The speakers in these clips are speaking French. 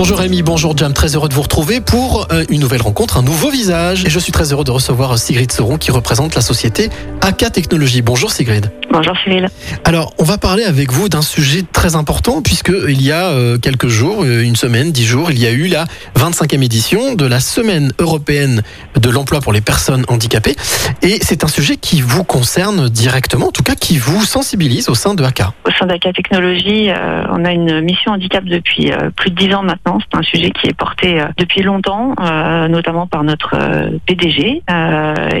Bonjour Rémi, bonjour Jam, très heureux de vous retrouver pour euh, une nouvelle rencontre, un nouveau visage. Et je suis très heureux de recevoir Sigrid Sauron qui représente la société AK Technologies. Bonjour Sigrid. Bonjour Cyril. Alors, on va parler avec vous d'un sujet très important puisque il y a euh, quelques jours, euh, une semaine, dix jours, il y a eu la 25e édition de la Semaine européenne de l'emploi pour les personnes handicapées. Et c'est un sujet qui vous concerne directement, en tout cas qui vous sensibilise au sein de AK. Au sein d'AK Technologies, euh, on a une mission handicap depuis euh, plus de dix ans maintenant. C'est un sujet qui est porté euh, depuis longtemps, euh, notamment par notre euh, PDG.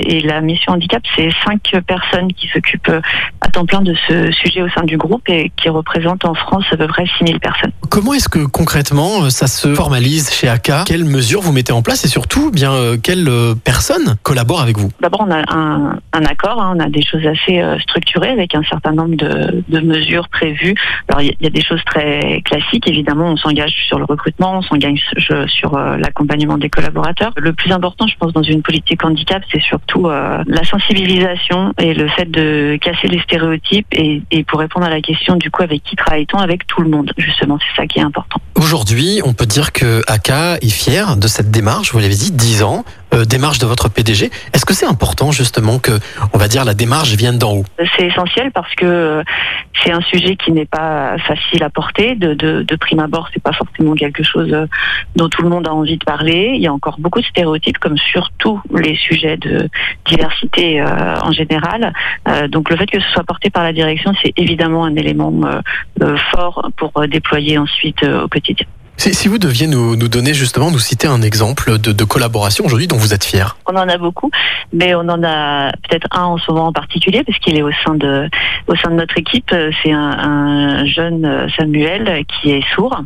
Et la mission handicap, c'est cinq personnes qui s'occupent à temps plein de ce sujet au sein du groupe et qui représentent en France à peu près 6000 personnes. Comment est-ce que concrètement ça se formalise chez AK Quelles mesures vous mettez en place? Et surtout, eh bien quelles personnes collaborent avec vous? D'abord, on a un, un accord, hein, on a des choses assez structurées avec un certain nombre de, de mesures prévues. Alors, il y, a- il y a des choses très classiques, évidemment, on s'engage sur le recrutement, on s'engage sur, euh, l'accompagnement des collaborateurs. Le plus important, je pense, dans une politique handicap, c'est surtout euh, la sensibilisation et le fait de casser les stéréotypes et, et pour répondre à la question, du coup, avec qui travaille-t-on Avec tout le monde, justement, c'est ça qui est important. Aujourd'hui, on peut dire que AK est fier de cette démarche, vous l'avez dit, 10 ans, euh, démarche de votre PDG. Est-ce que c'est important justement que, on va dire, la démarche vienne d'en haut? C'est essentiel parce que euh, c'est un sujet qui n'est pas facile à porter. De, prime abord, c'est pas forcément quelque chose euh, dont tout le monde a envie de parler. Il y a encore beaucoup de stéréotypes, comme sur tous les sujets de diversité euh, en général. Donc le fait que ce soit porté par la direction, c'est évidemment un élément fort pour déployer ensuite au quotidien. Si, vous deviez nous, nous donner justement, nous citer un exemple de, collaboration aujourd'hui dont vous êtes fier. On en a beaucoup, mais on en a peut-être un en ce moment en particulier parce qu'il est au sein de au sein de notre équipe. C'est un, un jeune Samuel qui est sourd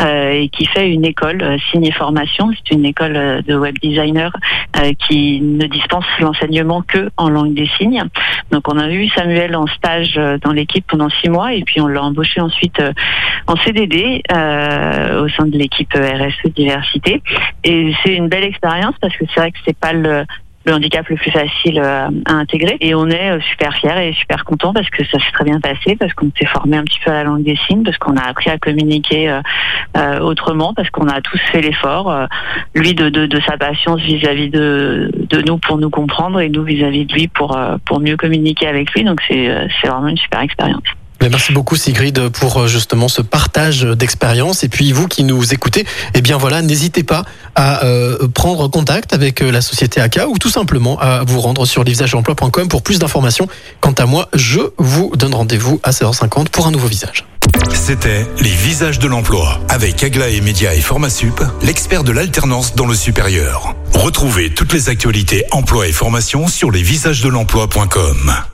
euh, et qui fait une école euh, signe formation. C'est une école euh, de web designer qui ne dispense l'enseignement que en langue des signes. Donc on a eu Samuel en stage dans l'équipe pendant six mois et puis on l'a embauché ensuite en CDD de l'équipe RSE diversité. Et c'est une belle expérience parce que c'est vrai que c'est pas le, le handicap le plus facile euh, à intégrer. Et on est euh, super fiers et super contents parce que ça s'est très bien passé, parce qu'on s'est formé un petit peu à la langue des signes, parce qu'on a appris à communiquer euh, euh, autrement, parce qu'on a tous fait l'effort, euh, lui de, de, de sa patience vis-à-vis de, de nous pour nous comprendre et nous vis-à-vis de lui pour, euh, pour mieux communiquer avec lui. Donc euh, c'est vraiment une super expérience. Merci beaucoup Sigrid pour euh, justement ce partage d'expérience. Et puis vous qui nous écoutez, eh bien voilà, n'hésitez pas à euh, prendre contact avec euh, la société AK ou tout simplement à vous rendre sur lesvisagesemploi.com pour plus d'informations. Quant à moi, je vous donne rendez-vous à 16h50 pour un nouveau visage. C'était les visages de l'emploi avec Aglaé Média et Formasup, l'expert de l'alternance dans le supérieur. Retrouvez toutes les actualités emploi et formation sur lesvisagesdelemploi.com.